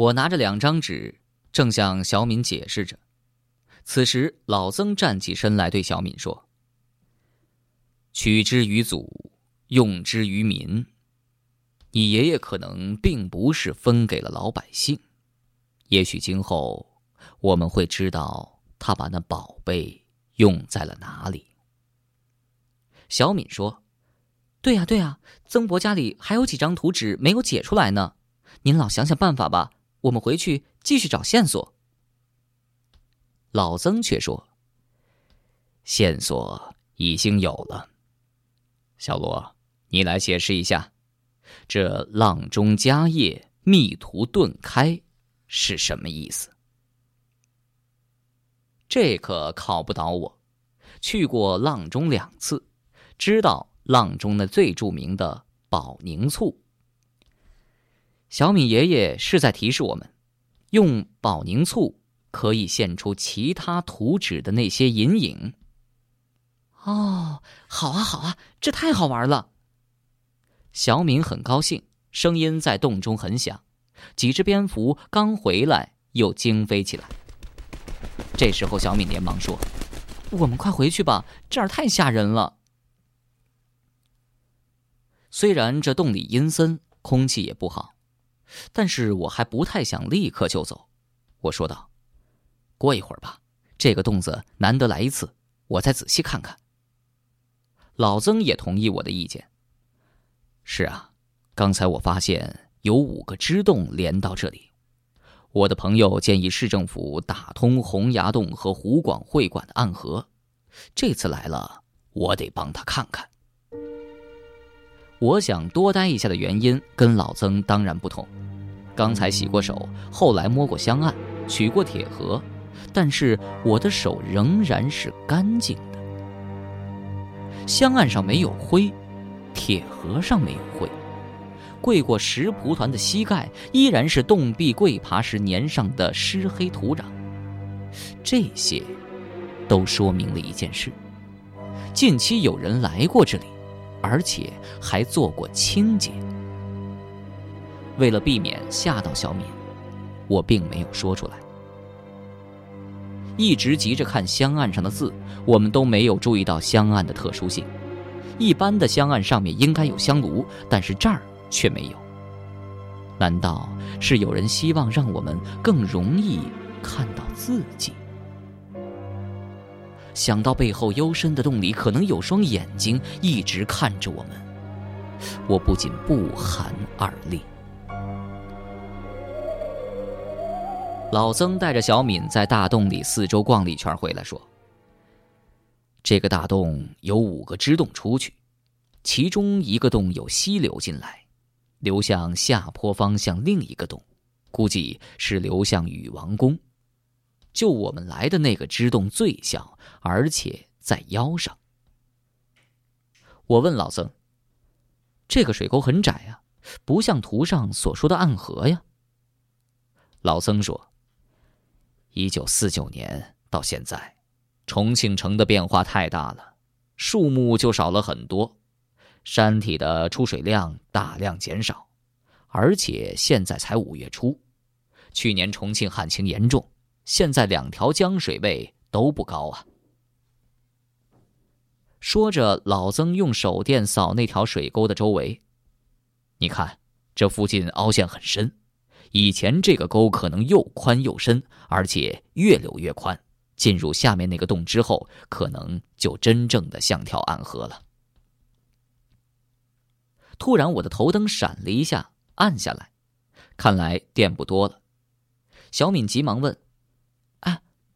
我拿着两张纸，正向小敏解释着。此时，老曾站起身来，对小敏说：“取之于祖，用之于民。你爷爷可能并不是分给了老百姓，也许今后我们会知道他把那宝贝用在了哪里。”小敏说：“对呀，对呀，曾伯家里还有几张图纸没有解出来呢。您老想想办法吧，我们回去继续找线索。”老曾却说：“线索已经有了。小罗，你来解释一下，这‘浪中佳业，密图顿开’是什么意思？”这可考不倒我，去过阆中两次，知道阆中的最著名的保宁醋。小米爷爷是在提示我们，用保宁醋。可以现出其他图纸的那些阴影。哦，好啊，好啊，这太好玩了！小敏很高兴，声音在洞中很响。几只蝙蝠刚回来，又惊飞起来。这时候，小敏连忙说：“我们快回去吧，这儿太吓人了。”虽然这洞里阴森，空气也不好，但是我还不太想立刻就走。我说道。过一会儿吧，这个洞子难得来一次，我再仔细看看。老曾也同意我的意见。是啊，刚才我发现有五个支洞连到这里。我的朋友建议市政府打通洪崖洞和湖广会馆的暗河。这次来了，我得帮他看看。我想多待一下的原因跟老曾当然不同。刚才洗过手，后来摸过香案，取过铁盒。但是我的手仍然是干净的，香案上没有灰，铁盒上没有灰，跪过石蒲团的膝盖依然是洞壁跪爬时粘上的湿黑土壤。这些，都说明了一件事：近期有人来过这里，而且还做过清洁。为了避免吓到小敏，我并没有说出来。一直急着看香案上的字，我们都没有注意到香案的特殊性。一般的香案上面应该有香炉，但是这儿却没有。难道是有人希望让我们更容易看到自己？想到背后幽深的洞里可能有双眼睛一直看着我们，我不禁不寒而栗。老曾带着小敏在大洞里四周逛了一圈，回来说：“这个大洞有五个支洞出去，其中一个洞有溪流进来，流向下坡方向另一个洞，估计是流向禹王宫。就我们来的那个支洞最小，而且在腰上。”我问老曾：“这个水沟很窄呀，不像图上所说的暗河呀？”老曾说。一九四九年到现在，重庆城的变化太大了，树木就少了很多，山体的出水量大量减少，而且现在才五月初，去年重庆旱情严重，现在两条江水位都不高啊。说着，老曾用手电扫那条水沟的周围，你看，这附近凹陷很深。以前这个沟可能又宽又深，而且越流越宽。进入下面那个洞之后，可能就真正的像条暗河了。突然，我的头灯闪了一下，暗下来，看来电不多了。小敏急忙问：“，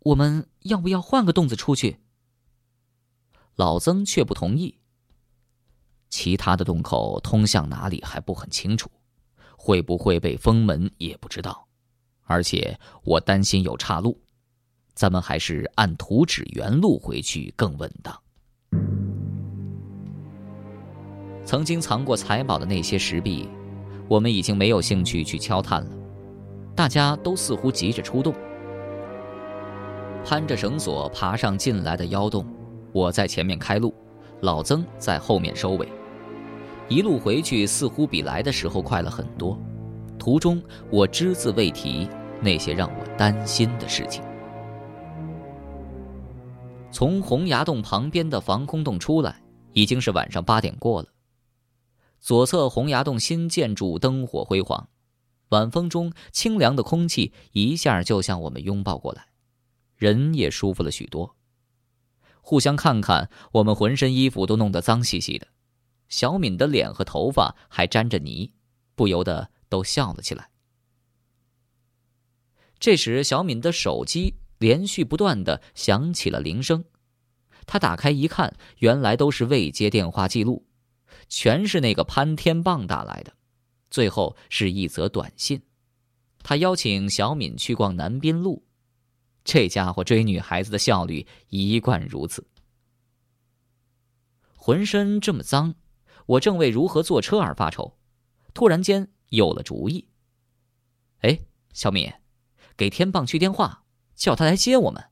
我们要不要换个洞子出去？”老曾却不同意。其他的洞口通向哪里还不很清楚。会不会被封门也不知道，而且我担心有岔路，咱们还是按图纸原路回去更稳当。曾经藏过财宝的那些石壁，我们已经没有兴趣去敲探了，大家都似乎急着出洞。攀着绳索爬上进来的妖洞，我在前面开路，老曾在后面收尾。一路回去似乎比来的时候快了很多，途中我只字未提那些让我担心的事情。从洪崖洞旁边的防空洞出来，已经是晚上八点过了。左侧洪崖洞新建筑灯火辉煌，晚风中清凉的空气一下就向我们拥抱过来，人也舒服了许多。互相看看，我们浑身衣服都弄得脏兮兮的，小敏的脸和头发还沾着泥，不由得都笑了起来。这时，小敏的手机连续不断的响起了铃声，她打开一看，原来都是未接电话记录。全是那个潘天棒打来的，最后是一则短信，他邀请小敏去逛南滨路。这家伙追女孩子的效率一贯如此。浑身这么脏，我正为如何坐车而发愁，突然间有了主意。哎，小敏，给天棒去电话，叫他来接我们。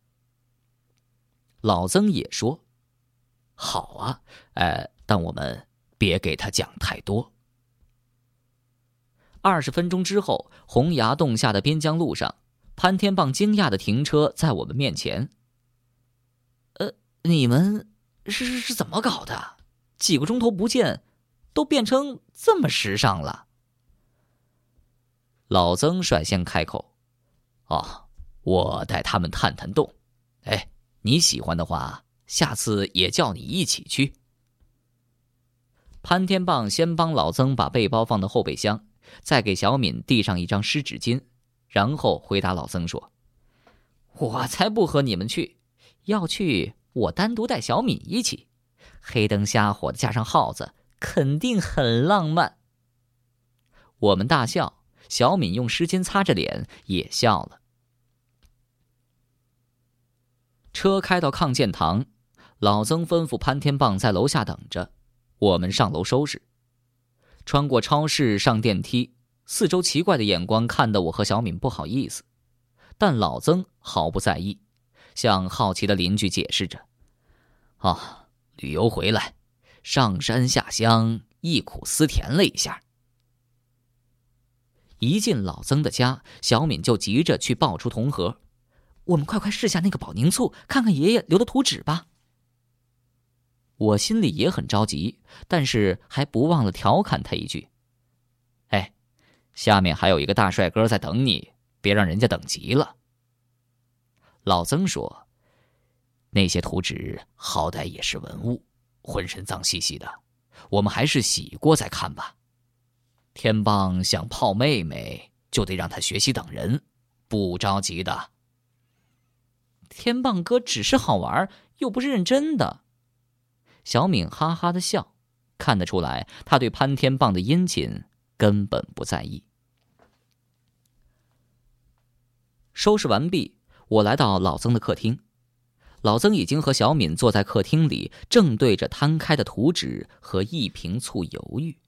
老曾也说：“好啊，呃，但我们。”别给他讲太多。二十分钟之后，洪崖洞下的滨江路上，潘天棒惊讶的停车在我们面前。呃，你们是是是怎么搞的？几个钟头不见，都变成这么时尚了？老曾率先开口：“哦，我带他们探探洞。哎，你喜欢的话，下次也叫你一起去。”潘天棒先帮老曾把背包放到后备箱，再给小敏递上一张湿纸巾，然后回答老曾说：“我才不和你们去，要去我单独带小敏一起，黑灯瞎火的加上耗子，肯定很浪漫。”我们大笑，小敏用湿巾擦着脸也笑了。车开到抗建堂，老曾吩咐潘天棒在楼下等着。我们上楼收拾，穿过超市上电梯，四周奇怪的眼光看得我和小敏不好意思，但老曾毫不在意，向好奇的邻居解释着：“啊，旅游回来，上山下乡，忆苦思甜了一下。”一进老曾的家，小敏就急着去抱出铜盒：“我们快快试下那个保宁醋，看看爷爷留的图纸吧。”我心里也很着急，但是还不忘了调侃他一句：“，下面还有一个大帅哥在等你，别让人家等急了。”老曾说：“那些图纸好歹也是文物，浑身脏兮兮的，我们还是洗过再看吧。天棒想泡妹妹，就得让他学习等人，不着急的。天棒哥只是好玩，又不是认真的。”小敏哈哈的笑，看得出来，他对潘天棒的殷勤根本不在意。收拾完毕，我来到老曾的客厅，老曾已经和小敏坐在客厅里，正对着摊开的图纸和一瓶醋犹豫。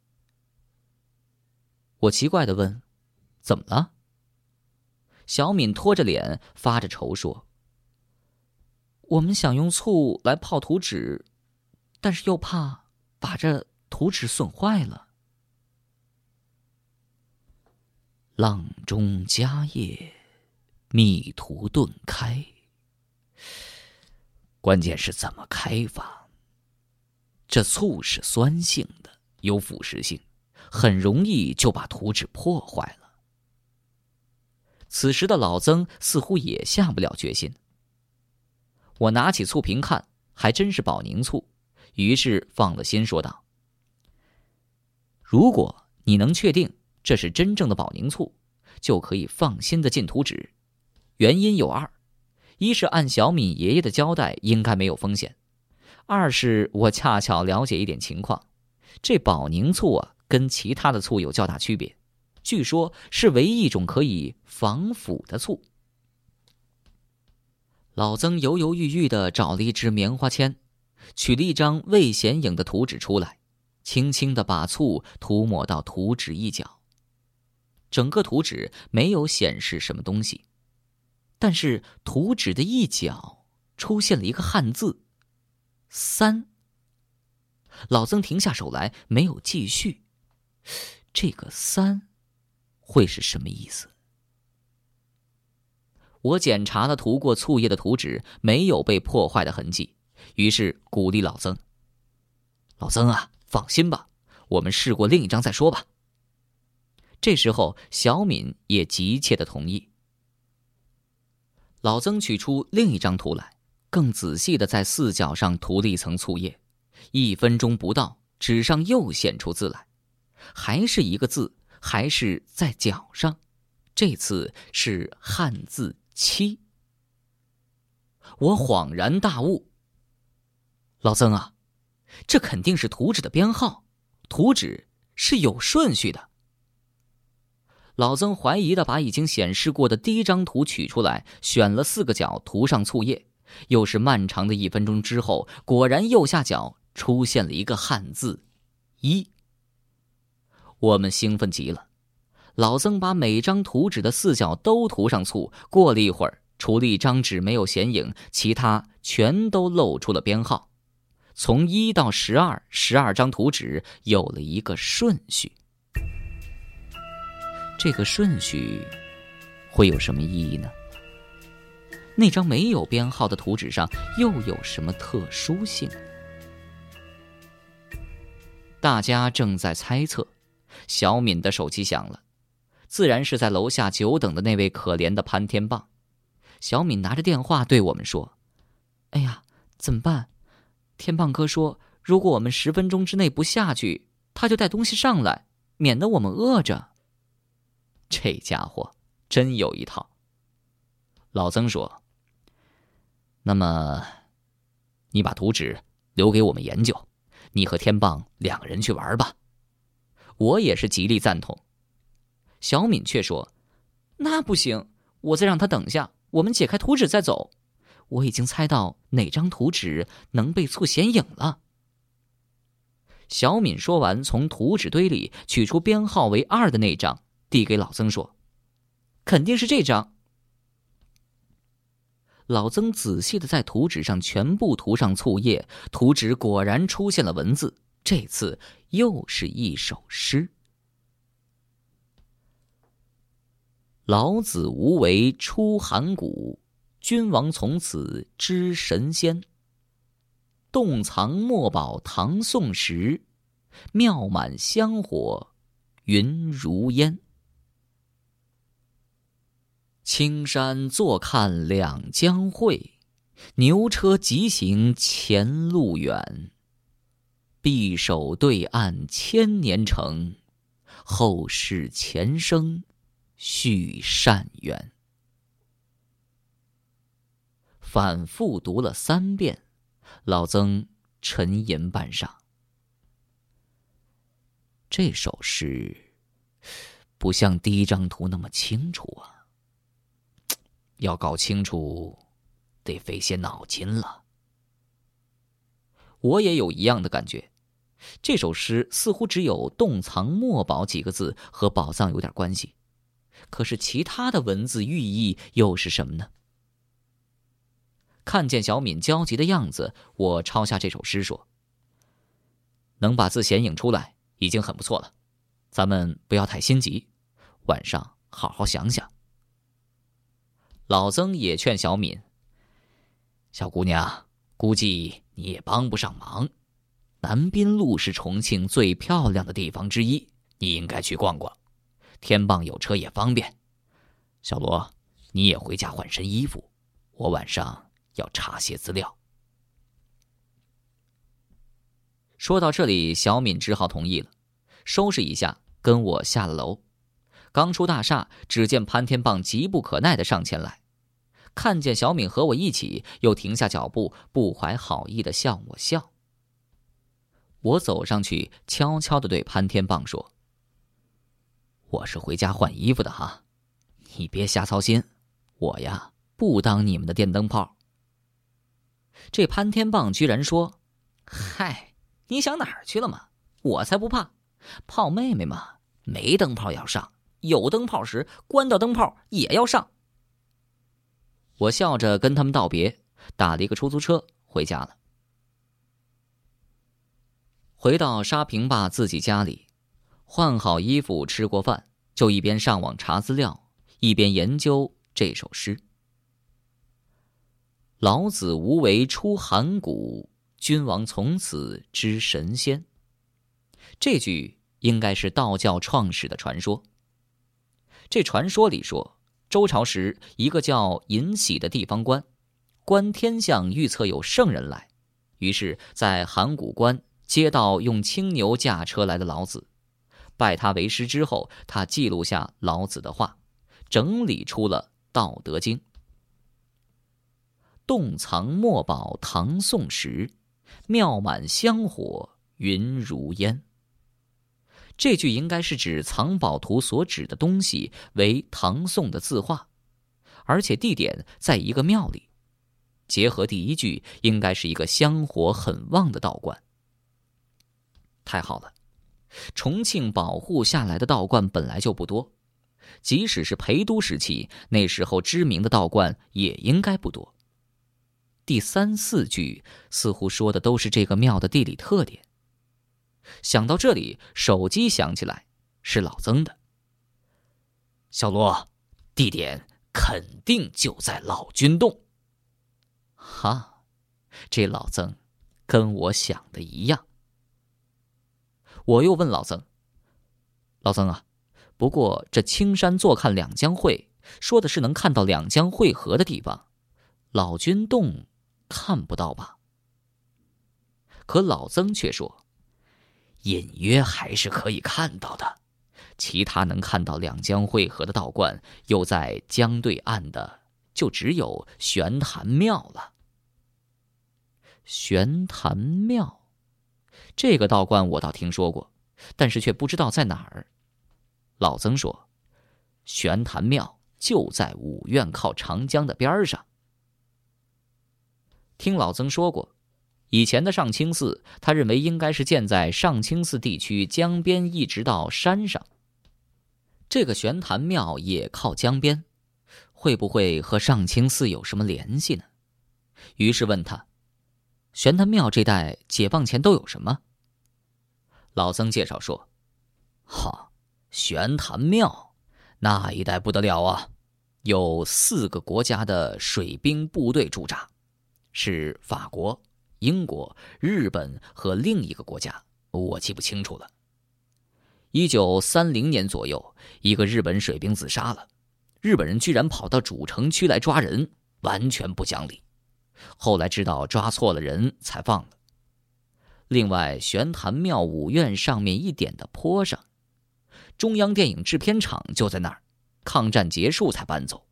我奇怪的问：“怎么了？”小敏拖着脸，发着愁说：“我们想用醋来泡图纸。”但是又怕把这图纸损坏了。浪中佳叶，密图顿开。关键是怎么开法？这醋是酸性的，有腐蚀性，很容易就把图纸破坏了。此时的老曾似乎也下不了决心。我拿起醋瓶看，还真是保宁醋。于是放了心，说道：“如果你能确定这是真正的保宁醋，就可以放心的进图纸。原因有二：一是按小敏爷爷的交代，应该没有风险；二是我恰巧了解一点情况，这保宁醋啊，跟其他的醋有较大区别，据说是唯一一种可以防腐的醋。”老曾犹犹豫豫的找了一支棉花签。取了一张未显影的图纸出来，轻轻的把醋涂抹到图纸一角。整个图纸没有显示什么东西，但是图纸的一角出现了一个汉字“三”。老曾停下手来，没有继续。这个“三”，会是什么意思？我检查了涂过醋液的图纸，没有被破坏的痕迹，于是鼓励老曾：“老曾啊，放心吧，我们试过另一张再说吧。”这时候，小敏也急切的同意。老曾取出另一张图来，更仔细的在四角上涂了一层醋液。一分钟不到，纸上又显出字来，还是一个字，还是在角上，这次是汉字。七，我恍然大悟。老曾啊，这肯定是图纸的编号，图纸是有顺序的。老曾怀疑的把已经显示过的第一张图取出来，选了四个角，涂上醋液。又是漫长的一分钟之后，果然右下角出现了一个汉字“一”。我们兴奋极了。老曾把每张图纸的四角都涂上醋。过了一会儿，除了一张纸没有显影，其他全都露出了编号。从一到十二，十二张图纸有了一个顺序。这个顺序会有什么意义呢？那张没有编号的图纸上又有什么特殊性？大家正在猜测。小敏的手机响了。自然是在楼下久等的那位可怜的潘天棒。小敏拿着电话对我们说：“哎呀，怎么办？天棒哥说，如果我们十分钟之内不下去，他就带东西上来，免得我们饿着。”这家伙真有一套。老曾说：“那么，你把图纸留给我们研究，你和天棒两个人去玩吧。”我也是极力赞同。小敏却说：“那不行，我再让他等下，我们解开图纸再走。我已经猜到哪张图纸能被醋显影了。”小敏说完，从图纸堆里取出编号为二的那张，递给老曾说：“肯定是这张。”老曾仔细的在图纸上全部涂上醋液，图纸果然出现了文字，这次又是一首诗。老子无为出函谷，君王从此知神仙。洞藏墨宝唐宋时，庙满香火云如烟。青山坐看两江汇，牛车疾行前路远。匕首对岸千年城，后世前生。续善缘。反复读了三遍，老曾沉吟半晌。这首诗不像第一张图那么清楚啊！要搞清楚，得费些脑筋了。我也有一样的感觉，这首诗似乎只有“洞藏墨宝”几个字和宝藏有点关系。可是其他的文字寓意又是什么呢？看见小敏焦急的样子，我抄下这首诗说：“能把字显影出来已经很不错了，咱们不要太心急，晚上好好想想。”老曾也劝小敏：“小姑娘，估计你也帮不上忙。南滨路是重庆最漂亮的地方之一，你应该去逛逛。”天棒有车也方便，小罗，你也回家换身衣服，我晚上要查些资料。说到这里，小敏只好同意了，收拾一下，跟我下了楼。刚出大厦，只见潘天棒急不可耐的上前来，看见小敏和我一起，又停下脚步，不怀好意的向我笑。我走上去，悄悄的对潘天棒说。我是回家换衣服的哈，你别瞎操心，我呀不当你们的电灯泡。这潘天棒居然说：“嗨，你想哪儿去了吗？我才不怕，泡妹妹嘛，没灯泡要上，有灯泡时关掉灯泡也要上。”我笑着跟他们道别，打了一个出租车回家了。回到沙坪坝自己家里。换好衣服，吃过饭，就一边上网查资料，一边研究这首诗：“老子无为出函谷，君王从此知神仙。”这句应该是道教创始的传说。这传说里说，周朝时一个叫尹喜的地方官，观天象预测有圣人来，于是，在函谷关接到用青牛驾车来的老子，拜他为师之后，他记录下老子的话，整理出了《道德经》。洞藏墨宝唐宋时，庙满香火云如烟。这句应该是指藏宝图所指的东西为唐宋的字画，而且地点在一个庙里。结合第一句，应该是一个香火很旺的道观。太好了，重庆保护下来的道观本来就不多，即使是陪都时期，那时候知名的道观也应该不多。第三四句似乎说的都是这个庙的地理特点。想到这里，手机响起来，是老曾的。小罗，地点肯定就在老君洞。哈，这老曾跟我想的一样。我又问老曾：“老曾啊，不过这青山坐看两江汇，说的是能看到两江汇合的地方，老君洞看不到吧？”可老曾却说。隐约还是可以看到的，其他能看到两江汇合的道观，又在江对岸的，就只有玄坛庙了。玄坛庙，这个道观我倒听说过，但是却不知道在哪儿。老曾说，玄坛庙就在五院靠长江的边上。听老曾说过。以前的上清寺，他认为应该是建在上清寺地区江边，一直到山上。这个玄坛庙也靠江边，会不会和上清寺有什么联系呢？于是问他：“玄坛庙这带解放前都有什么？”老僧介绍说：“哈，玄坛庙那一带不得了啊，有四个国家的水兵部队驻扎，是法国。”英国、日本和另一个国家，我记不清楚了。一九三零年左右，一个日本水兵自杀了，日本人居然跑到主城区来抓人，完全不讲理。后来知道抓错了人才放了。另外，玄坛庙五院上面一点的坡上，中央电影制片厂就在那儿，抗战结束才搬走。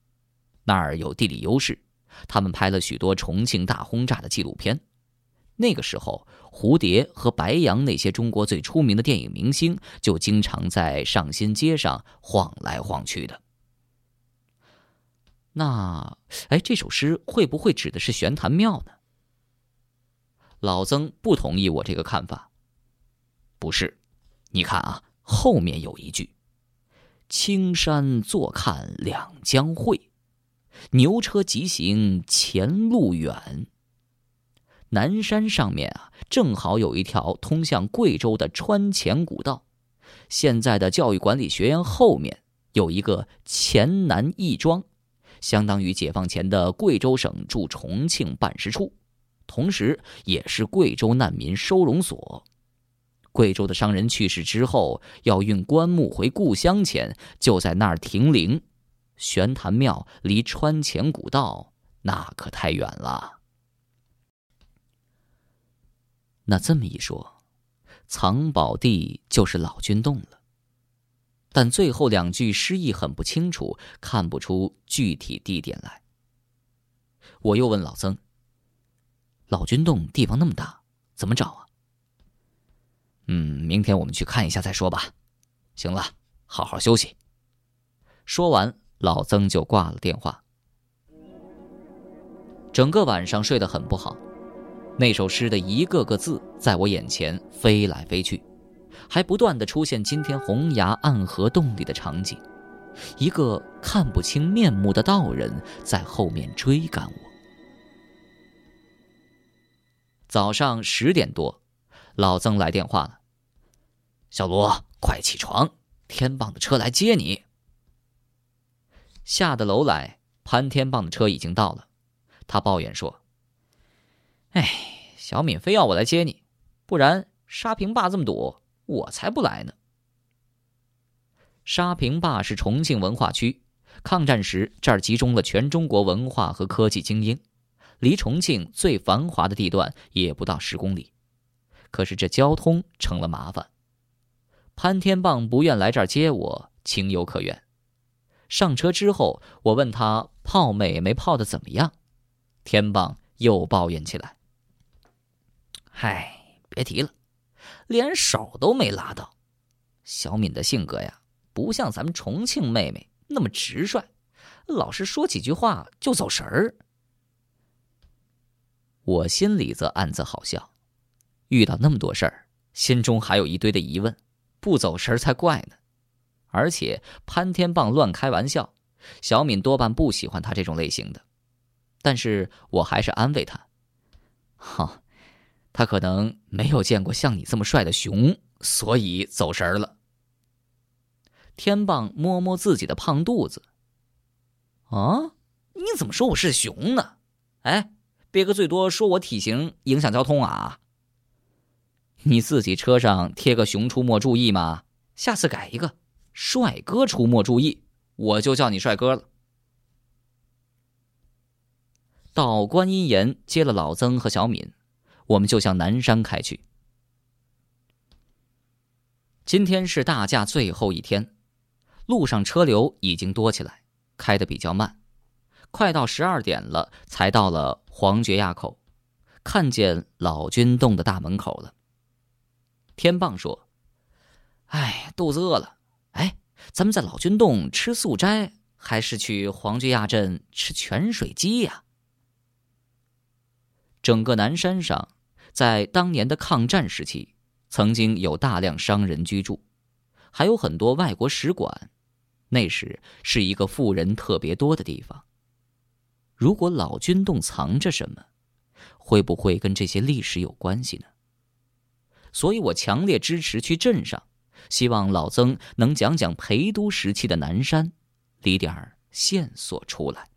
那儿有地理优势，他们拍了许多重庆大轰炸的纪录片。那个时候，蝴蝶和白杨那些中国最出名的电影明星就经常在上新街上晃来晃去的。那，哎，这首诗会不会指的是玄坛庙呢？老曾不同意我这个看法。不是，你看啊，后面有一句：“青山坐看两江汇，牛车疾行前路远。”南山上面啊，正好有一条通向贵州的川黔古道。现在的教育管理学院后面有一个黔南义庄，相当于解放前的贵州省驻重庆办事处，同时也是贵州难民收容所。贵州的商人去世之后，要运棺木回故乡前，就在那儿停灵。玄坛庙离川黔古道那可太远了。那这么一说，藏宝地就是老君洞了。但最后两句诗意很不清楚，看不出具体地点来。我又问老曾：“老君洞地方那么大，怎么找啊？”嗯，明天我们去看一下再说吧。行了，好好休息。说完，老曾就挂了电话。整个晚上睡得很不好。那首诗的一个个字在我眼前飞来飞去，还不断的出现今天洪崖暗河洞里的场景，一个看不清面目的道人在后面追赶我。早上十点多，老曾来电话了：“小罗，快起床，天棒的车来接你。下的楼来，潘天棒的车已经到了。他抱怨说：“哎，小敏非要我来接你，不然沙坪坝这么堵，我才不来呢。”沙坪坝是重庆文化区，抗战时这儿集中了全中国文化和科技精英，离重庆最繁华的地段也不到十公里。可是这交通成了麻烦。潘天棒不愿来这儿接我，情有可原。上车之后，我问他泡妹妹泡的怎么样，天棒又抱怨起来：“嗨，别提了，连手都没拉到。小敏的性格呀。”不像咱们重庆妹妹那么直率，老是说几句话就走神儿。我心里则暗自好笑，遇到那么多事儿，心中还有一堆的疑问，不走神儿才怪呢。而且潘天棒乱开玩笑，小敏多半不喜欢他这种类型的。但是我还是安慰他：“哈，他可能没有见过像你这么帅的熊，所以走神儿了。”天棒摸摸自己的胖肚子。啊，你怎么说我是熊呢？哎，别个最多说我体型影响交通啊。你自己车上贴个“熊出没注意”吗？下次改一个“帅哥出没注意”，我就叫你帅哥了。到观音岩接了老曾和小敏，我们就向南山开去。今天是大假最后一天。路上车流已经多起来，开得比较慢，快到十二点了，才到了黄觉垭口，看见老君洞的大门口了。天棒说：“哎，肚子饿了，哎，咱们在老君洞吃素斋，还是去黄觉垭镇吃泉水鸡呀？”整个南山上，在当年的抗战时期，曾经有大量商人居住，还有很多外国使馆。那时是一个富人特别多的地方。如果老君洞藏着什么，会不会跟这些历史有关系呢？所以我强烈支持去镇上，希望老曾能讲讲陪都时期的南山，理点线索出来。